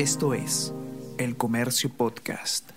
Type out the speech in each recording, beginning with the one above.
Esto es El Comercio Podcast.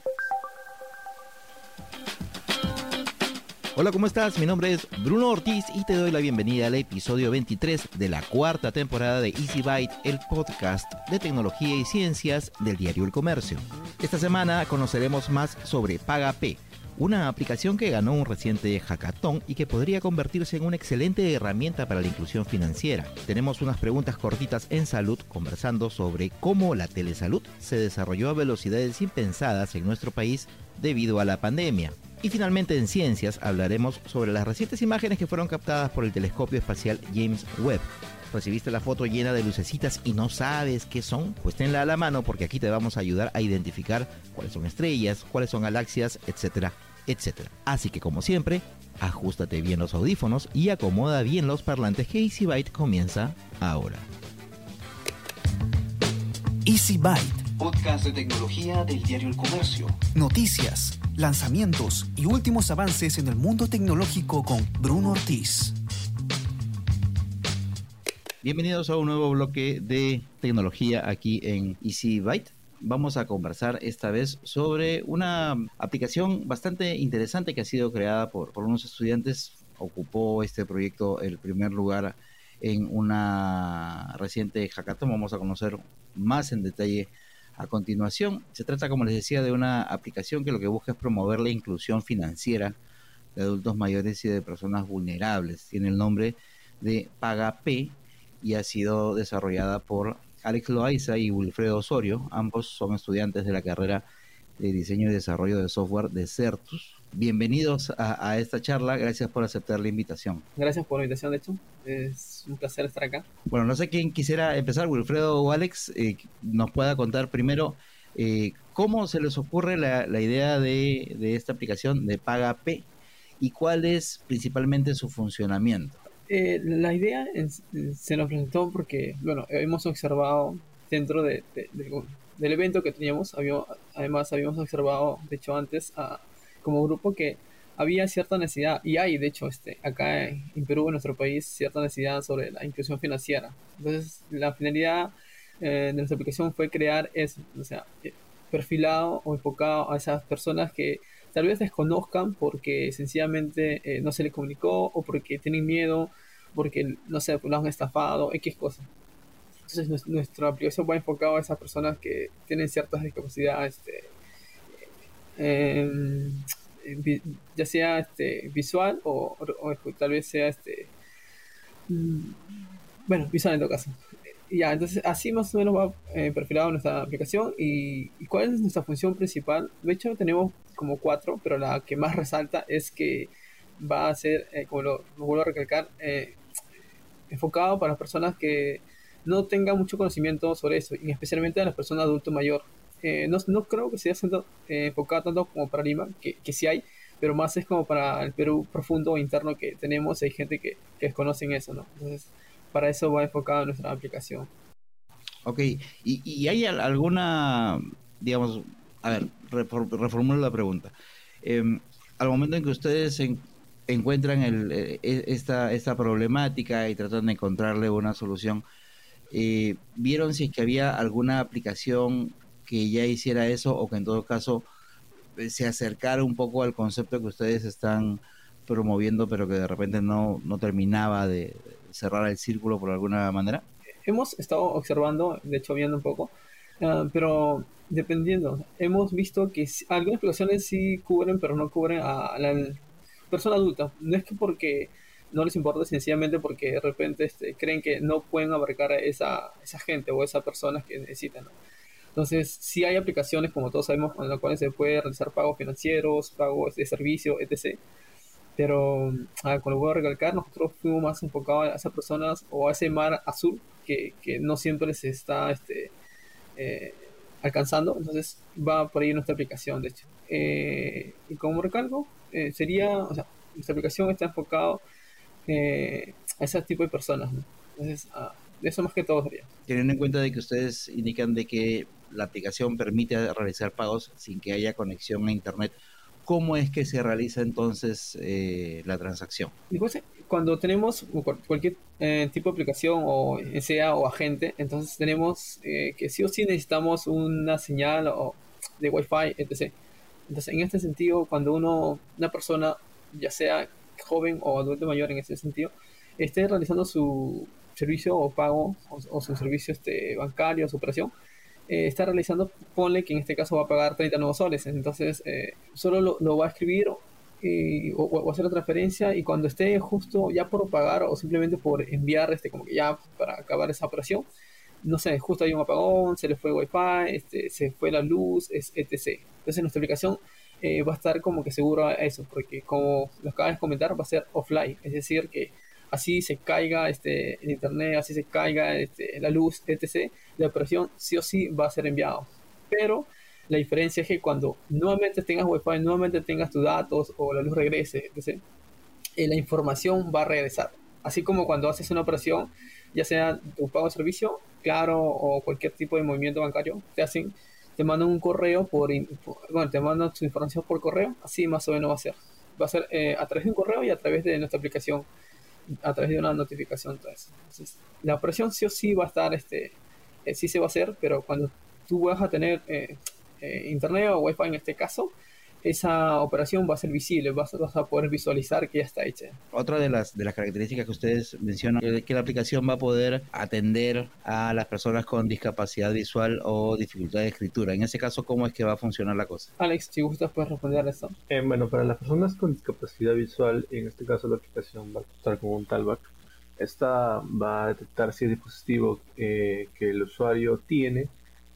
Hola, ¿cómo estás? Mi nombre es Bruno Ortiz y te doy la bienvenida al episodio 23 de la cuarta temporada de Easy Byte, el podcast de tecnología y ciencias del diario El Comercio. Esta semana conoceremos más sobre PagaP, una aplicación que ganó un reciente hackathon y que podría convertirse en una excelente herramienta para la inclusión financiera. Tenemos unas preguntas cortitas en salud conversando sobre cómo la telesalud se desarrolló a velocidades impensadas en nuestro país debido a la pandemia. Y finalmente en ciencias hablaremos sobre las recientes imágenes que fueron captadas por el telescopio espacial James Webb. ¿Recibiste la foto llena de lucecitas y no sabes qué son? Pues tenla a la mano porque aquí te vamos a ayudar a identificar cuáles son estrellas, cuáles son galaxias, etcétera, etcétera. Así que como siempre, ajustate bien los audífonos y acomoda bien los parlantes que Easy Byte comienza ahora. Easy Byte. Podcast de tecnología del diario El Comercio. Noticias, lanzamientos y últimos avances en el mundo tecnológico con Bruno Ortiz. Bienvenidos a un nuevo bloque de tecnología aquí en Easy Byte. Vamos a conversar esta vez sobre una aplicación bastante interesante que ha sido creada por, unos estudiantes. Ocupó este proyecto el primer lugar en una reciente hackathon. Vamos a conocer más en detalle a continuación. Se trata, como les decía, de una aplicación que lo que busca es promover la inclusión financiera de adultos mayores y de personas vulnerables. Tiene el nombre de PagaP y ha sido desarrollada por Alex Loaiza y Wilfredo Osorio. Ambos son estudiantes de la carrera de diseño y desarrollo de software de Certus. Bienvenidos a, a, esta charla, gracias por aceptar la invitación. Gracias por la invitación, de hecho, es un placer estar acá. Bueno, no sé quién quisiera empezar, Wilfredo o Alex, eh, nos pueda contar primero eh, cómo se les ocurre la, la idea de, de, esta aplicación de Paga P y cuál es principalmente su funcionamiento. Eh, la idea es, se nos presentó porque, bueno, hemos observado dentro de, de, del evento que teníamos, habíamos, además habíamos observado, de hecho antes, como grupo que había cierta necesidad, y hay de hecho este, acá en, Perú, en nuestro país, cierta necesidad sobre la inclusión financiera. Entonces, la finalidad eh, de nuestra aplicación fue crear eso, o sea, eh, perfilado o enfocado a esas personas que tal vez desconozcan porque sencillamente eh, no se les comunicó o porque tienen miedo, porque no sé, lo han estafado, X cosas. Entonces nuestra aplicación va enfocada a esas personas que tienen ciertas discapacidades, este, eh, ya sea este, visual o, o, o, tal vez sea este, bueno, visual en todo caso. Ya, entonces así más o menos va eh, perfilado nuestra aplicación y, y, cuál es nuestra función principal. De hecho tenemos como cuatro, pero la que más resalta es que va a ser, eh, como lo, lo, vuelvo a recalcar, eh, enfocado para las personas que no tengan mucho conocimiento sobre eso, y especialmente a las personas adulto mayor. Eh, no, no, creo que sea siendo, eh, enfocado tanto como para Lima, que, que sí hay, pero más es como para el Perú profundo o interno que tenemos, hay gente que, que desconocen eso, ¿no? Entonces, para eso va enfocada nuestra aplicación. Ok, ¿y, y hay alguna, digamos, a ver, reformulo la pregunta. Eh, al momento en que ustedes en, encuentran el, eh, esta, esta problemática y tratan de encontrarle una solución, eh, ¿vieron si es que había alguna aplicación que ya hiciera eso o que en todo caso eh, se acercara un poco al concepto que ustedes están promoviendo pero que de repente no, no terminaba de cerrar el círculo por alguna manera? Hemos estado observando, de hecho viendo un poco, uh, pero dependiendo, hemos visto que algunas aplicaciones sí cubren pero no cubren a la persona adulta. No es que porque no les importa, sencillamente porque de repente este, creen que no pueden abarcar a esa, esa gente o esas personas que necesitan. Entonces, sí hay aplicaciones, como todos sabemos, con las cuales se puede realizar pagos financieros, pagos de servicio, etc. Pero, ah, como lo voy a recalcar, nosotros fuimos más enfocados a esas personas o a ese mar azul que, que no siempre se está este, eh, alcanzando. Entonces, va por ahí nuestra aplicación, de hecho. Eh, y como recalco, eh, sería, o sea, nuestra aplicación está enfocado eh, a ese tipo de personas. Entonces, ah, eso más que todo sería. Teniendo en cuenta de que ustedes indican de que la aplicación permite realizar pagos sin que haya conexión a internet, ¿cómo es que se realiza entonces eh, la transacción? Después, cuando tenemos cualquier eh, tipo de aplicación o sea o agente, entonces tenemos eh, que sí o sí necesitamos una señal o de Wi-Fi, etc. Entonces, en este sentido, cuando uno, una persona, ya sea joven o adulto mayor en ese sentido, esté realizando su servicio o pago o, su servicio este, bancario, su operación, eh, está realizando, ponle que en este caso va a pagar 30 nuevos soles. Entonces, eh, solo lo, va a escribir o, o, hacer la transferencia y cuando esté justo ya por pagar o simplemente por enviar, este, como que ya para acabar esa operación, no sé, justo hay un apagón, se le fue Wi-Fi, este, se fue la luz, etc. Entonces, nuestra aplicación eh, va a estar como que seguro a eso, porque como lo acabas de comentar, va a ser offline, es decir, que así se caiga este, el internet, así se caiga este, la luz, etc., la operación sí o sí va a ser enviado. Pero la diferencia es que cuando nuevamente tengas Wi-Fi, nuevamente tengas tus datos o la luz regrese, etc., eh, la información va a regresar. Así como cuando haces una operación, ya sea tu pago de servicio, claro, o cualquier tipo de movimiento bancario, te hacen, te mandan un correo por, bueno, te mandan tu información por correo, así más o menos va a ser. Va a ser eh, a través de un correo y a través de nuestra aplicación a través de una notificación. Entonces, la operación sí o sí va a estar, este, eh, sí se va a hacer, pero cuando tú vas a tener eh, eh, internet o wifi en este caso, esa operación va a ser visible, vas, a poder visualizar que ya está hecha. Otra de las, de las características que ustedes mencionan es que la aplicación va a poder atender a las personas con discapacidad visual o dificultad de escritura. En ese caso, ¿cómo es que va a funcionar la cosa? Alex, si gustas, puedes responder a eso. Eh, bueno, para las personas con discapacidad visual, en este caso la aplicación va a estar con un talback. Esta va a detectar si el dispositivo eh, que el usuario tiene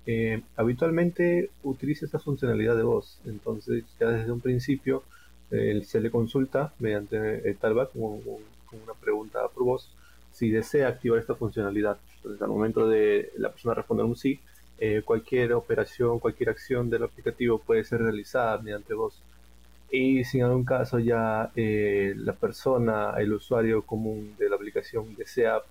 eh, habitualmente utiliza esta funcionalidad de voz. Entonces, ya desde un principio eh, se le consulta mediante el talback con, una pregunta por voz si desea activar esta funcionalidad. Entonces, al momento de la persona responder un sí, eh, cualquier operación, cualquier acción del aplicativo puede ser realizada mediante voz. Y si en algún caso ya la persona, el usuario común de la aplicación desea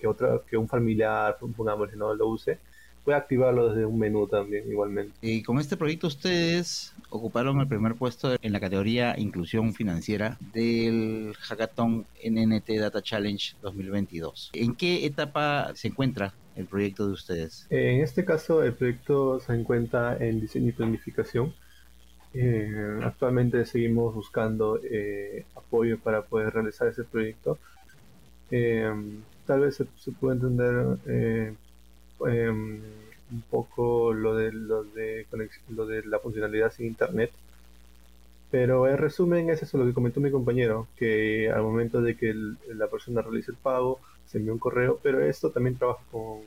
que otra, que un familiar, pongamos, no lo use, puede activarlo desde un menú también igualmente. Y con este proyecto ustedes ocuparon el primer puesto en la categoría Inclusión Financiera del Hackathon NNT Data Challenge 2022. ¿En qué etapa se encuentra el proyecto de ustedes? En este caso el proyecto se encuentra en diseño y planificación. Eh, actualmente seguimos buscando eh, apoyo para poder realizar ese proyecto. Eh, tal vez se, se puede entender Em, un poco lo de, lo, de lo de la funcionalidad sin internet. Pero en resumen es eso lo que comentó mi compañero, que al momento de que la persona realice el pago, se envía un correo, pero esto también trabaja con,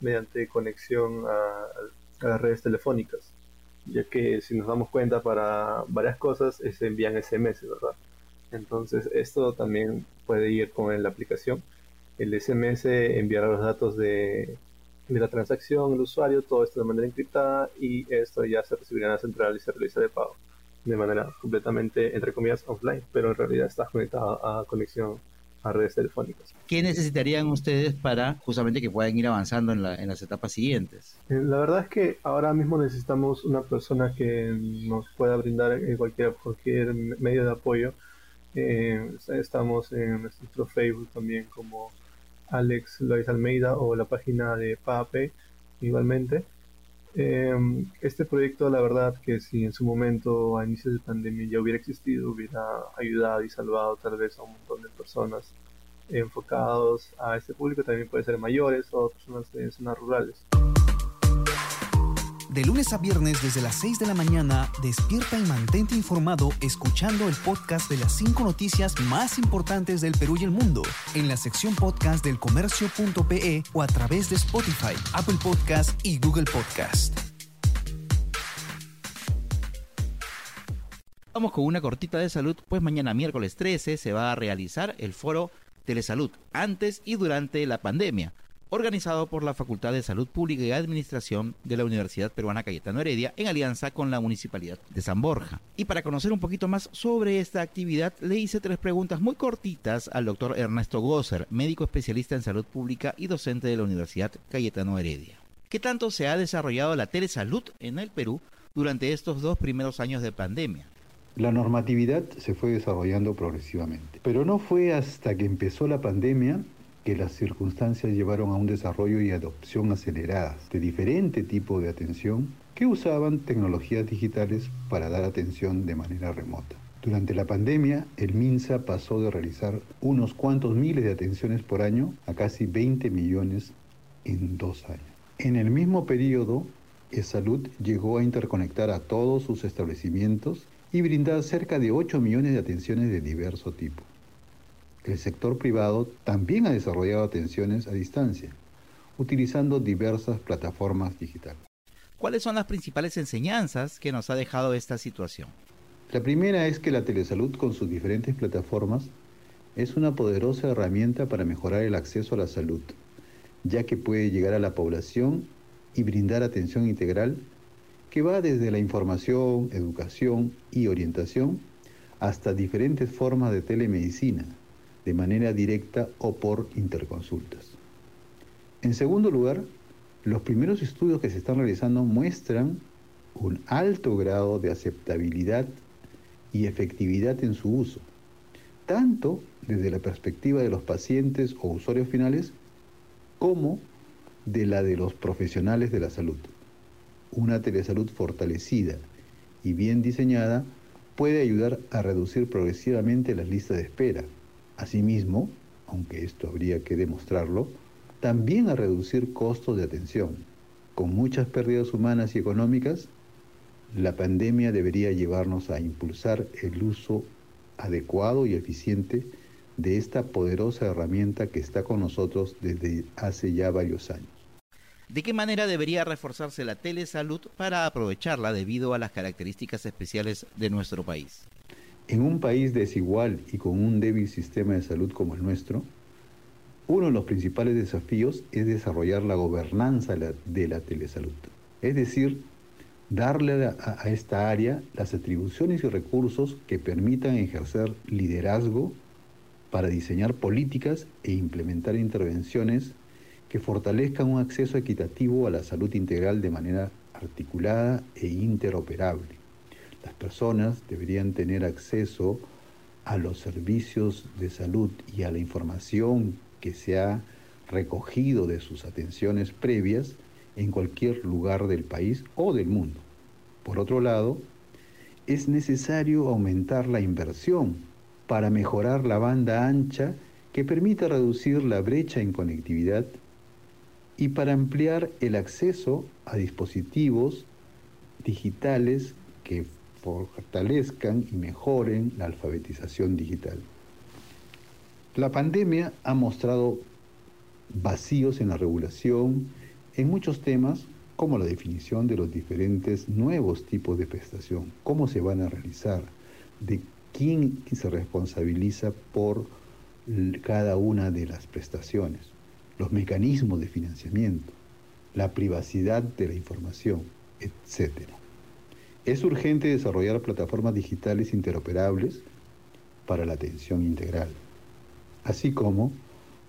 mediante conexión a, las redes telefónicas, ya que si nos damos cuenta para varias cosas se envían SMS, ¿verdad? Entonces esto también puede ir con la aplicación. El SMS enviará los datos de, de la transacción, el usuario, todo esto de manera encriptada y esto ya se recibirá en la central y se realiza de pago de manera completamente, entre comillas, offline, pero en realidad está conectado a conexión a redes telefónicas. ¿Qué necesitarían ustedes para justamente que puedan ir avanzando en, la, en las etapas siguientes? Eh, la verdad es que ahora mismo necesitamos una persona que nos pueda brindar cualquier, cualquier medio de apoyo. Eh, estamos en nuestro Facebook también como Alex Lois Almeida o la página de PAPE igualmente. Em, este proyecto, la verdad, que si en su momento a inicios de pandemia ya hubiera existido, hubiera ayudado y salvado tal vez a un montón de personas enfocados a este público, también puede ser mayores o personas de zonas rurales. De lunes a viernes desde las 6 de la mañana, despierta y mantente informado escuchando el podcast de las 5 noticias más importantes del Perú y el mundo en la sección podcast del comercio.pe o a través de Spotify, Apple Podcast y Google Podcast. Vamos con una cortita de salud, pues mañana miércoles 13 se va a realizar el foro Telesalud antes y durante la pandemia organizado por la Facultad de Salud Pública y Administración de la Universidad Peruana Cayetano Heredia en alianza con la Municipalidad de San Borja. Y para conocer un poquito más sobre esta actividad, le hice tres preguntas muy cortitas al doctor Ernesto Gosser, médico especialista en salud pública y docente de la Universidad Cayetano Heredia. ¿Qué tanto se ha desarrollado la telesalud en el Perú durante estos dos primeros años de pandemia? La normatividad se fue desarrollando progresivamente, pero no fue hasta que empezó la pandemia que las circunstancias llevaron a un desarrollo y adopción aceleradas de diferente tipo de atención que usaban tecnologías digitales para dar atención de manera remota. Durante la pandemia, el MINSA pasó de realizar unos cuantos miles de atenciones por año a casi 20 millones en dos años. En el mismo periodo, salud llegó a interconectar a todos sus establecimientos y brindar cerca de 8 millones de atenciones de diverso tipo. El sector privado también ha desarrollado atenciones a distancia, utilizando diversas plataformas digitales. ¿Cuáles son las principales enseñanzas que nos ha dejado esta situación? La primera es que la telesalud con sus diferentes plataformas es una poderosa herramienta para mejorar el acceso a la salud, ya que puede llegar a la población y brindar atención integral que va desde la información, educación y orientación hasta diferentes formas de telemedicina, de manera directa o por interconsultas. En segundo lugar, los primeros estudios que se están realizando muestran un alto grado de aceptabilidad y efectividad en su uso, tanto desde la perspectiva de los pacientes o usuarios finales como de la de los profesionales de la salud. Una telesalud fortalecida y bien diseñada puede ayudar a reducir progresivamente las listas de espera. Asimismo, aunque esto habría que demostrarlo, también a reducir costos de atención. Con muchas pérdidas humanas y económicas, la pandemia debería llevarnos a impulsar el uso adecuado y eficiente de esta poderosa herramienta que está con nosotros desde hace ya varios años. ¿De qué manera debería reforzarse la telesalud para aprovecharla debido a las características especiales de nuestro país? En un país desigual y con un débil sistema de salud como el nuestro, uno de los principales desafíos es desarrollar la gobernanza de la telesalud, es decir, darle a, esta área las atribuciones y recursos que permitan ejercer liderazgo para diseñar políticas e implementar intervenciones que fortalezcan un acceso equitativo a la salud integral de manera articulada e interoperable. Las personas deberían tener acceso a los servicios de salud y a la información que se ha recogido de sus atenciones previas en cualquier lugar del país o del mundo. Por otro lado, es necesario aumentar la inversión para mejorar la banda ancha que permita reducir la brecha en conectividad y para ampliar el acceso a dispositivos digitales que fortalezcan y mejoren la alfabetización digital. La pandemia ha mostrado vacíos en la regulación en muchos temas como la definición de los diferentes nuevos tipos de prestación, cómo se van a realizar, de quién se responsabiliza por cada una de las prestaciones, los mecanismos de financiamiento, la privacidad de la información, etc. Es urgente desarrollar plataformas digitales interoperables para la atención integral, así como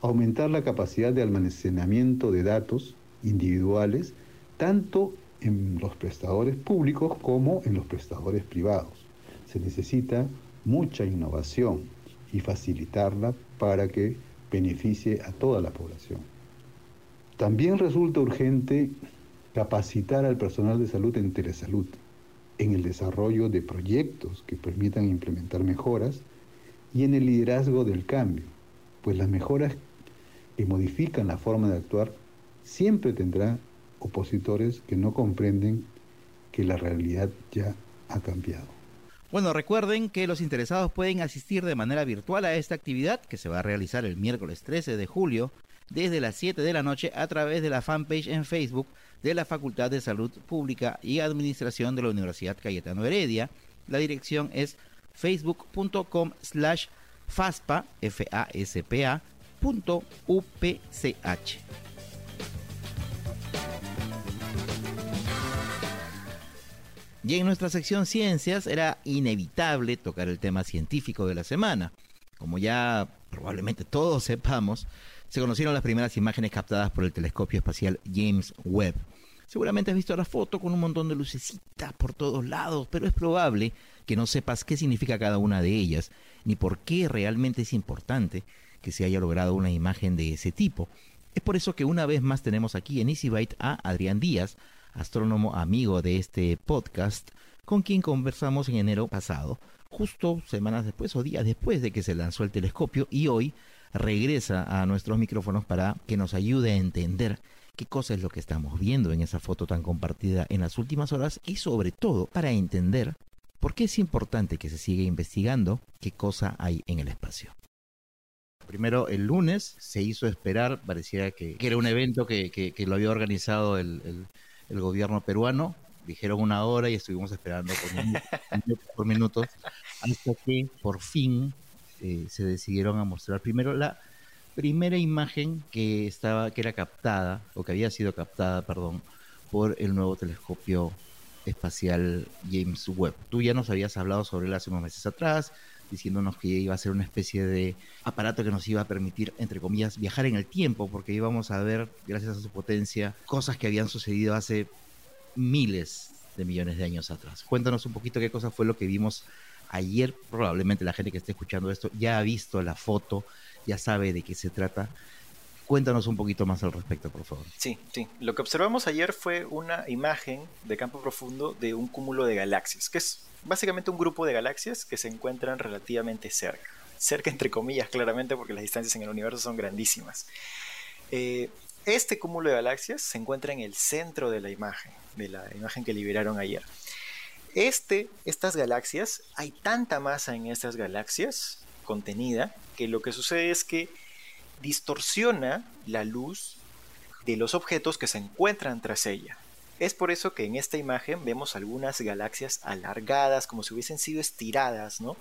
aumentar la capacidad de almacenamiento de datos individuales tanto en los prestadores públicos como en los prestadores privados. Se necesita mucha innovación y facilitarla para que beneficie a toda la población. También resulta urgente capacitar al personal de salud en telesalud, en el desarrollo de proyectos que permitan implementar mejoras y en el liderazgo del cambio, pues las mejoras que modifican la forma de actuar siempre tendrán opositores que no comprenden que la realidad ya ha cambiado. Bueno, recuerden que los interesados pueden asistir de manera virtual a esta actividad que se va a realizar el miércoles 13 de julio desde las 7 de la noche a través de la fanpage en Facebook de la Facultad de Salud Pública y Administración de la Universidad Cayetano Heredia. La dirección es facebook.com slash faspa, f a s p -A, Y en nuestra sección ciencias era inevitable tocar el tema científico de la semana. Como ya probablemente todos sepamos, se conocieron las primeras imágenes captadas por el telescopio espacial James Webb. Seguramente has visto la foto con un montón de lucecitas por todos lados, pero es probable que no sepas qué significa cada una de ellas, ni por qué realmente es importante que se haya logrado una imagen de ese tipo. Es por eso que una vez más tenemos aquí en EasyByte a Adrián Díaz, astrónomo amigo de este podcast, con quien conversamos en enero pasado, justo semanas después o días después de que se lanzó el telescopio y hoy regresa a nuestros micrófonos para que nos ayude a entender qué cosa es lo que estamos viendo en esa foto tan compartida en las últimas horas y sobre todo para entender por qué es importante que se siga investigando qué cosa hay en el espacio. Primero, el lunes se hizo esperar, parecía que, era un evento que, lo había organizado el, gobierno peruano. Dijeron una hora y estuvimos esperando por, minutos, hasta que por fin eh, se decidieron a mostrar primero la primera imagen que estaba que era captada o que había sido captada, perdón, por el nuevo telescopio espacial James Webb. Tú ya nos habías hablado sobre él hace unos meses atrás, diciéndonos que iba a ser una especie de aparato que nos iba a permitir, entre comillas, viajar en el tiempo, porque íbamos a ver, gracias a su potencia, cosas que habían sucedido hace miles de millones de años atrás. Cuéntanos un poquito qué cosa fue lo que vimos ayer. Probablemente la gente que esté escuchando esto ya ha visto la foto ya sabe de qué se trata. Cuéntanos un poquito más al respecto, por favor. Sí, sí. Lo que observamos ayer fue una imagen de campo profundo de un cúmulo de galaxias, que es básicamente un grupo de galaxias que se encuentran relativamente cerca. Cerca entre comillas, claramente, porque las distancias en el universo son grandísimas. Eh, este cúmulo de galaxias se encuentra en el centro de la imagen, de la imagen que liberaron ayer. Este, estas galaxias, hay tanta masa en estas galaxias contenida que lo que sucede es que distorsiona la luz de los objetos que se encuentran tras ella. Es por eso que en esta imagen vemos algunas galaxias alargadas, como si hubiesen sido estiradas, ¿no?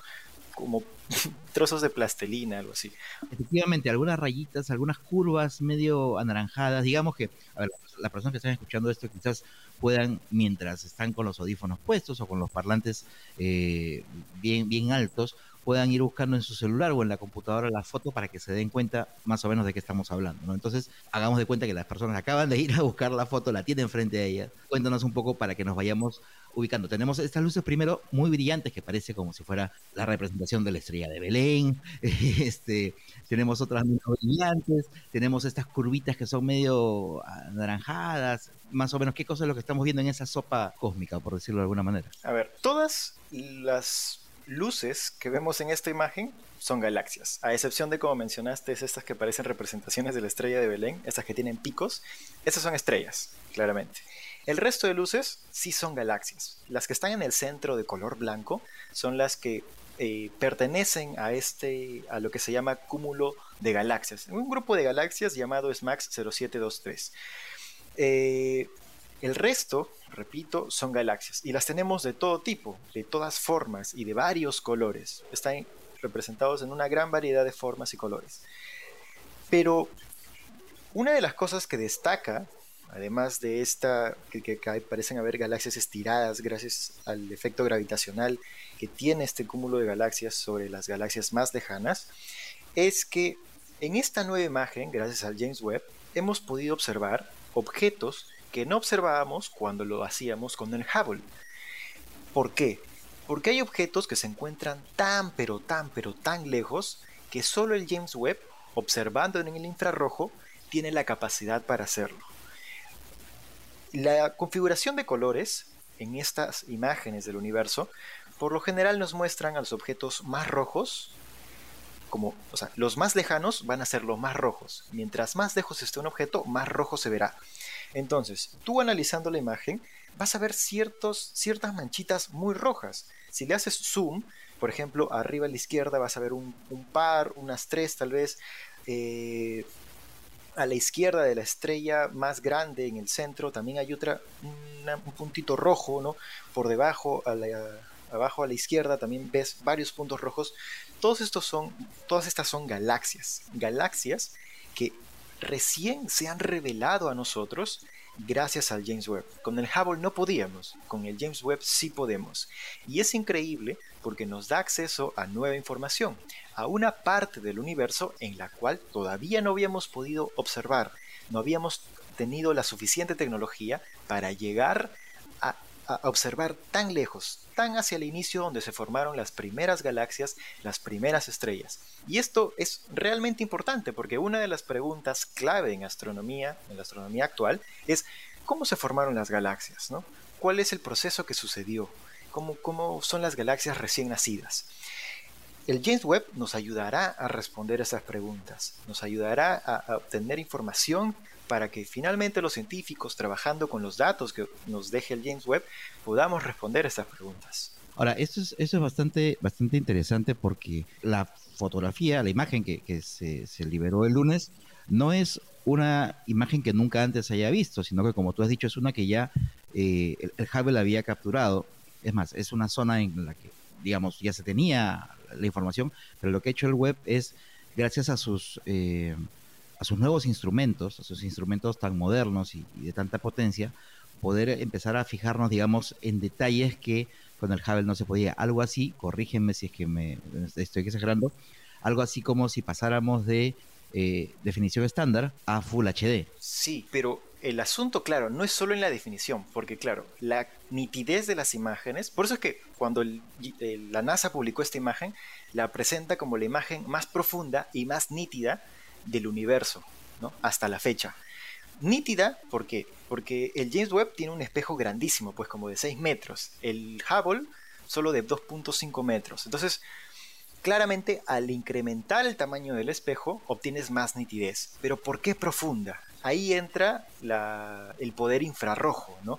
Como trozos de plastelina, algo así. Efectivamente, algunas rayitas, algunas curvas medio anaranjadas. Digamos que, a ver, las personas que están escuchando esto quizás puedan, mientras están con los audífonos puestos o con los parlantes eh, bien, bien altos, puedan ir buscando en su celular o en la computadora la foto para que se den cuenta más o menos de qué estamos hablando. ¿no? Entonces, hagamos de cuenta que las personas acaban de ir a buscar la foto, la tienen frente a ellas. Cuéntanos un poco para que nos vayamos ubicando. Tenemos estas luces primero muy brillantes que parece como si fuera la representación de la estrella de Belén. este, tenemos otras muy brillantes, tenemos estas curvitas que son medio anaranjadas. Más o menos, ¿qué cosa es lo que estamos viendo en esa sopa cósmica, por decirlo de alguna manera? A ver, todas las luces que vemos en esta imagen son galaxias, a excepción de como mencionaste, es estas que parecen representaciones de la estrella de Belén, estas que tienen picos, estas son estrellas, claramente. El resto de luces sí son galaxias. Las que están en el centro de color blanco son las que eh, pertenecen a este a lo que se llama cúmulo de galaxias, un grupo de galaxias llamado SMAX 0723. Eh, el resto, repito, son galaxias y las tenemos de todo tipo, de todas formas y de varios colores. Están representados en una gran variedad de formas y colores. Pero una de las cosas que destaca, además de esta, que, parecen haber galaxias estiradas gracias al efecto gravitacional que tiene este cúmulo de galaxias sobre las galaxias más lejanas, es que en esta nueva imagen, gracias al James Webb, hemos podido observar objetos que no observábamos cuando lo hacíamos con el Hubble. ¿Por qué? Porque hay objetos que se encuentran tan pero tan pero tan lejos que solo el James Webb, observando en el infrarrojo, tiene la capacidad para hacerlo. La configuración de colores en estas imágenes del universo por lo general nos muestran a los objetos más rojos como, o sea, los más lejanos van a ser los más rojos. Mientras más lejos esté un objeto, más rojo se verá. Entonces, tú analizando la imagen, vas a ver ciertas manchitas muy rojas. Si le haces zoom, por ejemplo, arriba a la izquierda vas a ver un, par, unas tres tal vez. Eh, a la izquierda de la estrella más grande en el centro también hay otra, un puntito rojo, ¿no? Por debajo, abajo a la izquierda también ves varios puntos rojos. Todos estos son, todas estas son galaxias, galaxias que recién se han revelado a nosotros gracias al James Webb. Con el Hubble no podíamos, con el James Webb sí podemos. Y es increíble porque nos da acceso a nueva información, a una parte del universo en la cual todavía no habíamos podido observar, no habíamos tenido la suficiente tecnología para llegar a, observar tan lejos, tan hacia el inicio donde se formaron las primeras galaxias, las primeras estrellas. Y esto es realmente importante porque una de las preguntas clave en astronomía, en la astronomía actual, es cómo se formaron las galaxias, ¿no? ¿Cuál es el proceso que sucedió? ¿Cómo, cómo son las galaxias recién nacidas? El James Webb nos ayudará a responder esas preguntas, nos ayudará a, obtener información para que finalmente los científicos, trabajando con los datos que nos deje el James Webb, podamos responder esas preguntas. Ahora, esto es, eso es bastante, bastante interesante porque la fotografía, la imagen que, se, liberó el lunes, no es una imagen que nunca antes haya visto, sino que como tú has dicho, es una que ya eh, el, el Hubble había capturado. Es más, es una zona en la que, digamos, ya se tenía la información, pero lo que ha hecho el web es, gracias a sus, eh, a sus nuevos instrumentos, a sus instrumentos tan modernos y, de tanta potencia, poder empezar a fijarnos, digamos, en detalles que con el Hubble no se podía. Algo así, corrígenme si es que me estoy exagerando, algo así como si pasáramos de eh, definición estándar a Full HD. Sí, pero el asunto, claro, no es solo en la definición, porque claro, la nitidez de las imágenes, por eso es que cuando la NASA publicó esta imagen, la presenta como la imagen más profunda y más nítida del universo, ¿no? Hasta la fecha. Nítida, ¿por qué? Porque el James Webb tiene un espejo grandísimo, pues como de 6 metros. El Hubble solo de 2.5 metros. Entonces, claramente al incrementar el tamaño del espejo, obtienes más nitidez. Pero ¿por qué profunda? ahí entra el poder infrarrojo, ¿no?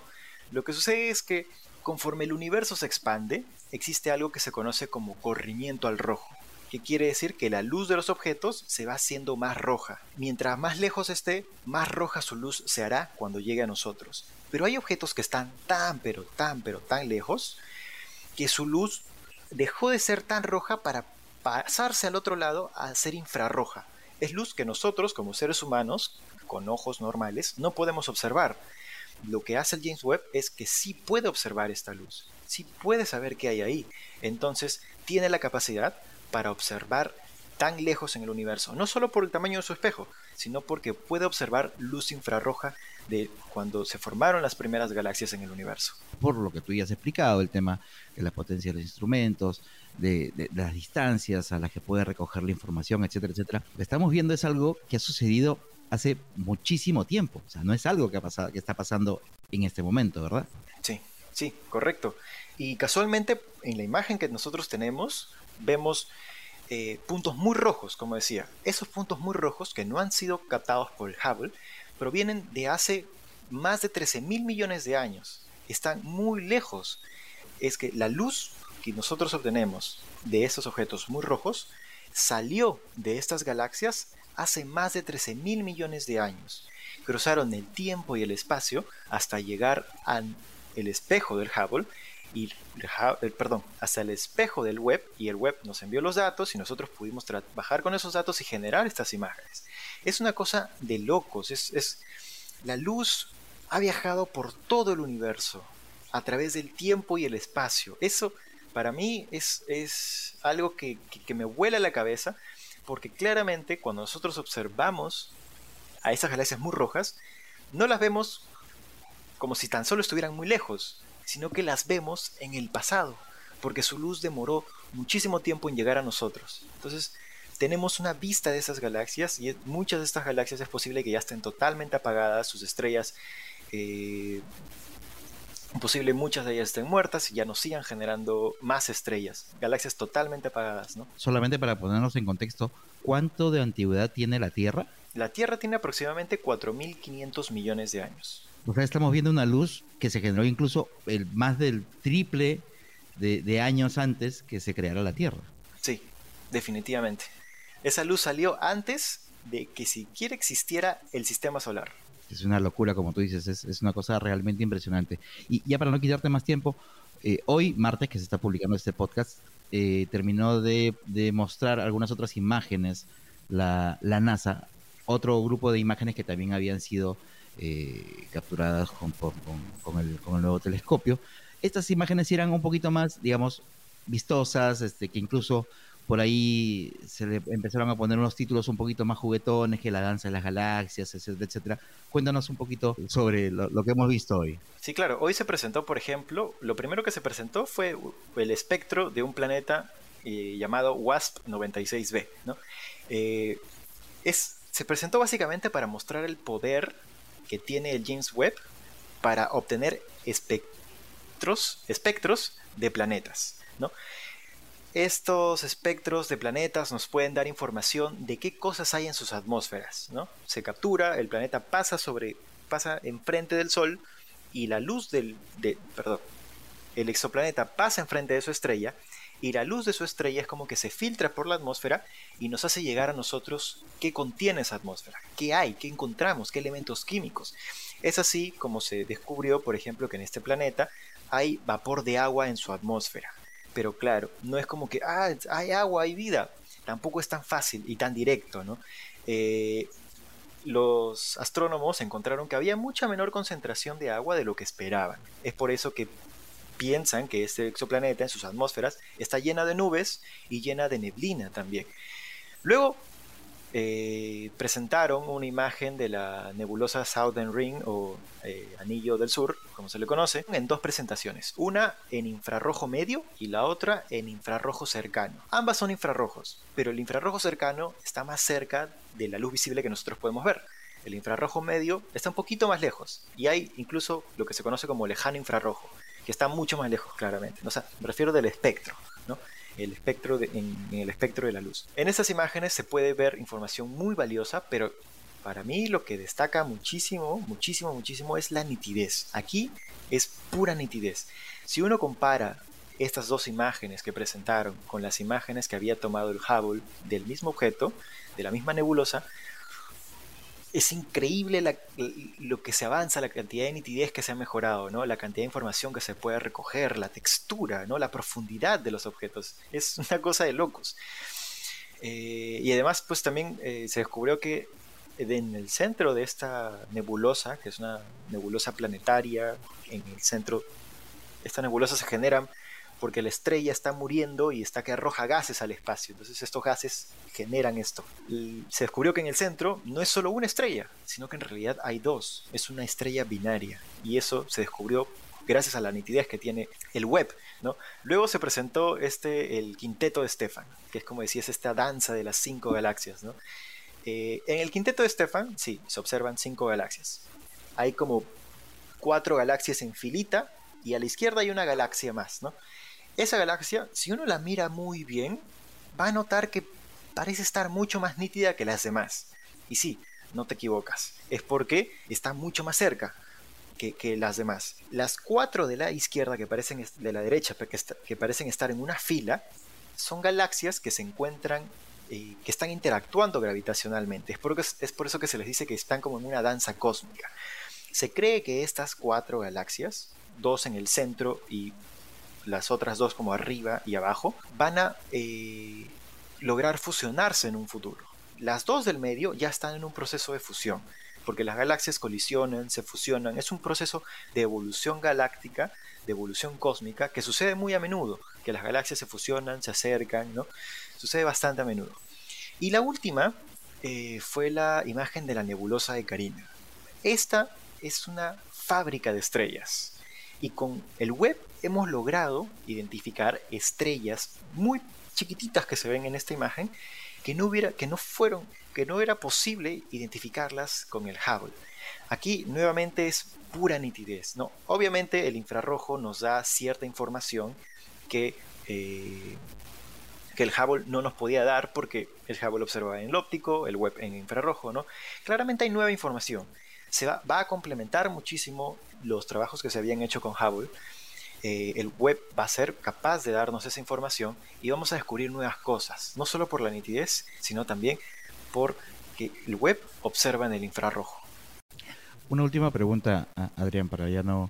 Lo que sucede es que conforme el universo se expande, existe algo que se conoce como corrimiento al rojo, que quiere decir que la luz de los objetos se va haciendo más roja. Mientras más lejos esté, más roja su luz se hará cuando llegue a nosotros. Pero hay objetos que están tan, pero tan, pero tan lejos, que su luz dejó de ser tan roja para pasarse al otro lado a ser infrarroja. Es luz que nosotros, como seres humanos, con ojos normales, no podemos observar. Lo que hace el James Webb es que sí puede observar esta luz, sí puede saber qué hay ahí. Entonces tiene la capacidad para observar tan lejos en el universo, no solo por el tamaño de su espejo, sino porque puede observar luz infrarroja de cuando se formaron las primeras galaxias en el universo. Por lo que tú ya has explicado, el tema de la potencia de los instrumentos, de, de, las distancias a las que puede recoger la información, etcétera, etcétera. Lo que estamos viendo es algo que ha sucedido hace muchísimo tiempo. O sea, no es algo que, ha pasado, que está pasando en este momento, ¿verdad? Sí, sí, correcto. Y casualmente en la imagen que nosotros tenemos vemos eh, puntos muy rojos, como decía. Esos puntos muy rojos que no han sido captados por el Hubble provienen de hace más de 13 mil millones de años. Están muy lejos. Es que la luz que nosotros obtenemos de estos objetos muy rojos salió de estas galaxias hace más de 13 mil millones de años. Cruzaron el tiempo y el espacio hasta llegar al espejo del Hubble y el, perdón, hasta el espejo del web y el web nos envió los datos y nosotros pudimos trabajar con esos datos y generar estas imágenes. Es una cosa de locos, es, la luz ha viajado por todo el universo a través del tiempo y el espacio. Eso para mí es, es algo que, que me vuela la cabeza porque claramente cuando nosotros observamos a esas galaxias muy rojas, no las vemos como si tan solo estuvieran muy lejos, sino que las vemos en el pasado, porque su luz demoró muchísimo tiempo en llegar a nosotros. Entonces, tenemos una vista de esas galaxias y muchas de estas galaxias es posible que ya estén totalmente apagadas, sus estrellas eh, posible muchas de ellas estén muertas y ya no sigan generando más estrellas, galaxias totalmente apagadas, ¿no? Solamente para ponernos en contexto, ¿cuánto de antigüedad tiene la Tierra? La Tierra tiene aproximadamente 4.500 millones de años. O sea, estamos viendo una luz que se generó incluso el más del triple de, de años antes que se creara la Tierra. Sí, definitivamente. Esa luz salió antes de que siquiera existiera el sistema solar es una locura, como tú dices, es, una cosa realmente impresionante. Y ya para no quitarte más tiempo, eh, hoy, martes, que se está publicando este podcast, eh, terminó de, mostrar algunas otras imágenes la, NASA, otro grupo de imágenes que también habían sido eh, capturadas con, el, nuevo telescopio. Estas imágenes eran un poquito más, digamos, vistosas, este, que incluso por ahí se le empezaron a poner unos títulos un poquito más juguetones que la danza de las galaxias, etcétera, etcétera. Cuéntanos un poquito sobre lo, que hemos visto hoy. Sí, claro. Hoy se presentó, por ejemplo, lo primero que se presentó fue el espectro de un planeta eh, llamado WASP 96b. ¿no? Eh, es, se presentó básicamente para mostrar el poder que tiene el James Webb para obtener espectros, espectros de planetas. ¿no? Estos espectros de planetas nos pueden dar información de qué cosas hay en sus atmósferas, ¿no? Se captura, el planeta pasa sobre, pasa enfrente del Sol y la luz del, de, perdón, el exoplaneta pasa enfrente de su estrella y la luz de su estrella es como que se filtra por la atmósfera y nos hace llegar a nosotros qué contiene esa atmósfera, qué hay, qué encontramos, qué elementos químicos. Es así como se descubrió, por ejemplo, que en este planeta hay vapor de agua en su atmósfera pero claro, no es como que, ah, hay agua, hay vida. Tampoco es tan fácil y tan directo, ¿no? Eh, los astrónomos encontraron que había mucha menor concentración de agua de lo que esperaban. Es por eso que piensan que este exoplaneta en sus atmósferas está llena de nubes y llena de neblina también. Luego eh, presentaron una imagen de la nebulosa Southern Ring o eh, Anillo del Sur, como se le conoce, en dos presentaciones, una en infrarrojo medio y la otra en infrarrojo cercano. Ambas son infrarrojos, pero el infrarrojo cercano está más cerca de la luz visible que nosotros podemos ver. El infrarrojo medio está un poquito más lejos y hay incluso lo que se conoce como lejano infrarrojo, que está mucho más lejos claramente. Sea, me refiero del espectro, ¿no? el espectro en, el espectro de la luz. En estas imágenes se puede ver información muy valiosa, pero para mí lo que destaca muchísimo, muchísimo, muchísimo es la nitidez. Aquí es pura nitidez. Si uno compara estas dos imágenes que presentaron con las imágenes que había tomado el Hubble del mismo objeto, de la misma nebulosa, es increíble lo que se avanza, la cantidad de nitidez que se ha mejorado, ¿no? la cantidad de información que se puede recoger, la textura, ¿no? la profundidad de los objetos. Es una cosa de locos. Eh, y además, pues también eh, se descubrió que en el centro de esta nebulosa, que es una nebulosa planetaria, en el centro, esta nebulosa se genera porque la estrella está muriendo y está que arroja gases al espacio. Entonces estos gases generan esto. Se descubrió que en el centro no es solo una estrella, sino que en realidad hay dos. Es una estrella binaria. Y eso se descubrió gracias a la nitidez que tiene el web. Luego se presentó este, el quinteto de Stefan, que es como decías, esta danza de las cinco galaxias. Eh, en el quinteto de Stefan, sí, se observan cinco galaxias. Hay como cuatro galaxias en filita y a la izquierda hay una galaxia más, ¿no? Esa galaxia, si uno la mira muy bien, va a notar que parece estar mucho más nítida que las demás. Y sí, no te equivocas, es porque está mucho más cerca que, las demás. Las cuatro de la izquierda que parecen de la derecha, que, que parecen estar en una fila, son galaxias que se encuentran, eh, que están interactuando gravitacionalmente. Es por, es por eso que se les dice que están como en una danza cósmica. Se cree que estas cuatro galaxias, dos en el centro y las otras dos como arriba y abajo, van a eh, lograr fusionarse en un futuro. Las dos del medio ya están en un proceso de fusión, porque las galaxias colisionan, se fusionan, es un proceso de evolución galáctica, de evolución cósmica, que sucede muy a menudo, que las galaxias se fusionan, se acercan, ¿no? Sucede bastante a menudo. Y la última eh, fue la imagen de la nebulosa de Carina. Esta es una fábrica de estrellas. Y con el web hemos logrado identificar estrellas muy chiquititas que se ven en esta imagen que no hubiera, que no fueron, que no era posible identificarlas con el Hubble. Aquí nuevamente es pura nitidez, ¿no? Obviamente el infrarrojo nos da cierta información que, eh, que el Hubble no nos podía dar porque el Hubble observaba en el óptico, el web en infrarrojo, ¿no? Claramente hay nueva información. Se va, va a complementar muchísimo los trabajos que se habían hecho con Hubble eh, el web va a ser capaz de darnos esa información y vamos a descubrir nuevas cosas, no solo por la nitidez, sino también por que el web observa en el infrarrojo. Una última pregunta, Adrián, para ya no,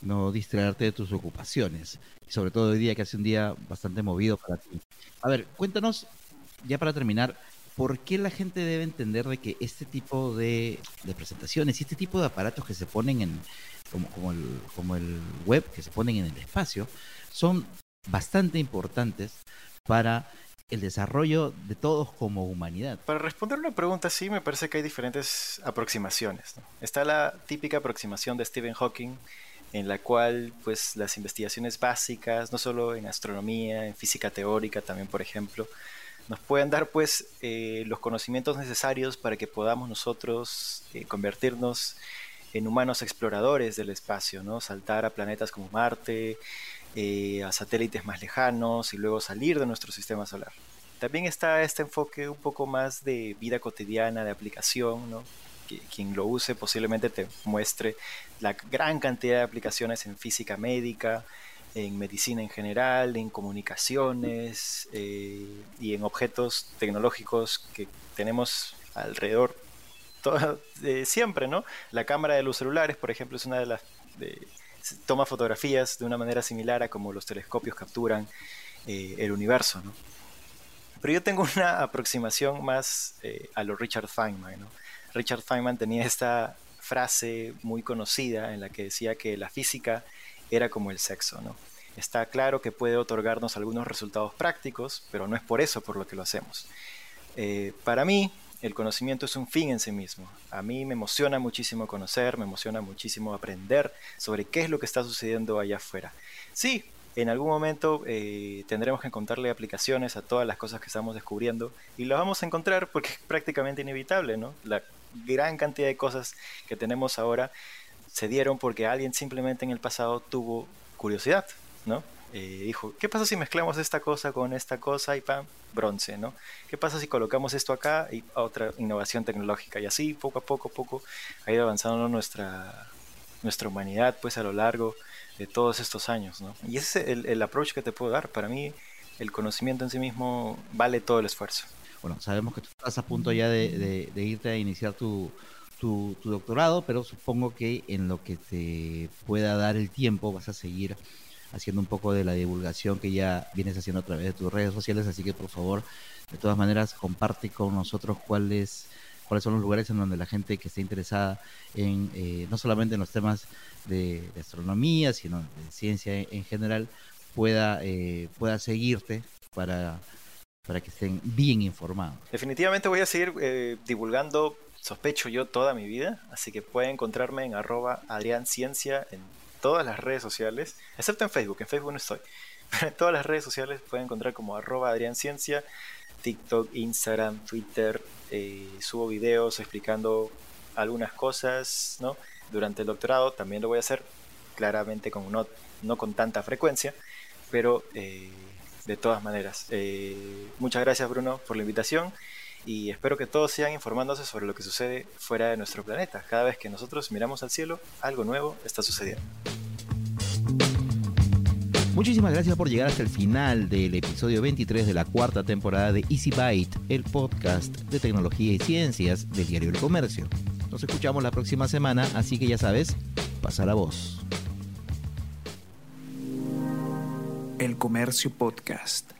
no distraerte de tus ocupaciones, sobre todo hoy día que hace un día bastante movido para ti. A ver, cuéntanos, ya para terminar, ¿por qué la gente debe entender de que este tipo de, presentaciones y este tipo de aparatos que se ponen en, como, como, el, como el web que se ponen en el espacio, son bastante importantes para el desarrollo de todos como humanidad? Para responder una pregunta así, me parece que hay diferentes aproximaciones. Está la típica aproximación de Stephen Hawking, en la cual pues las investigaciones básicas, no solo en astronomía, en física teórica también, por ejemplo, nos pueden dar pues eh, los conocimientos necesarios para que podamos nosotros eh, convertirnos en humanos exploradores del espacio, ¿no? Saltar a planetas como Marte, eh, a satélites más lejanos y luego salir de nuestro sistema solar. También está este enfoque un poco más de vida cotidiana, de aplicación, ¿no? quien lo use posiblemente te muestre la gran cantidad de aplicaciones en física médica, en medicina en general, en comunicaciones eh, y en objetos tecnológicos que tenemos alrededor todo, siempre, ¿no? La cámara de los celulares, por ejemplo, es una de las... toma fotografías de una manera similar a como los telescopios capturan eh, el universo, ¿no? Pero yo tengo una aproximación más eh, a lo Richard Feynman, ¿no? Richard Feynman tenía esta frase muy conocida en la que decía que la física era como el sexo, ¿no? Está claro que puede otorgarnos algunos resultados prácticos, pero no es por eso por lo que lo hacemos. Eh, para mí, el conocimiento es un fin en sí mismo. A mí me emociona muchísimo conocer, me emociona muchísimo aprender sobre qué es lo que está sucediendo allá afuera. Sí, en algún momento eh, tendremos que encontrarle aplicaciones a todas las cosas que estamos descubriendo y lo vamos a encontrar porque es prácticamente inevitable, ¿no? La gran cantidad de cosas que tenemos ahora se dieron porque alguien simplemente en el pasado tuvo curiosidad, ¿no? Eh, dijo, ¿qué pasa si mezclamos esta cosa con esta cosa y pam, bronce, ¿no? ¿Qué pasa si colocamos esto acá y otra innovación tecnológica? Y así, poco a poco, poco, ha ido avanzando nuestra, nuestra humanidad, pues a lo largo de todos estos años, ¿no? Y ese es el, approach que te puedo dar. Para mí, el conocimiento en sí mismo vale todo el esfuerzo. Bueno, sabemos que tú estás a punto ya de, de, irte a iniciar tu, tu, doctorado, pero supongo que en lo que te pueda dar el tiempo vas a seguir haciendo un poco de la divulgación que ya vienes haciendo a través de tus redes sociales, así que por favor, de todas maneras, comparte con nosotros cuáles cuáles son los lugares en donde la gente que esté interesada en eh, no solamente en los temas de, astronomía, sino de ciencia en, general, pueda, eh, pueda seguirte para, para que estén bien informados. Definitivamente voy a seguir eh, divulgando, sospecho yo, toda mi vida, así que pueden encontrarme en arroba adrianciencia en todas las redes sociales, excepto en Facebook, en Facebook no estoy, pero en todas las redes sociales pueden encontrar como arroba adrianciencia, TikTok, Instagram, Twitter, eh, subo videos explicando algunas cosas, ¿no? Durante el doctorado también lo voy a hacer, claramente con no, no con tanta frecuencia, pero eh, de todas maneras. Eh, muchas gracias Bruno por la invitación y espero que todos sigan informándose sobre lo que sucede fuera de nuestro planeta. Cada vez que nosotros miramos al cielo, algo nuevo está sucediendo. Muchísimas gracias por llegar hasta el final del episodio 23 de la cuarta temporada de Easy Byte, el podcast de tecnología y ciencias del diario El Comercio. Nos escuchamos la próxima semana, así que ya sabes, pasa la voz. El Comercio Podcast.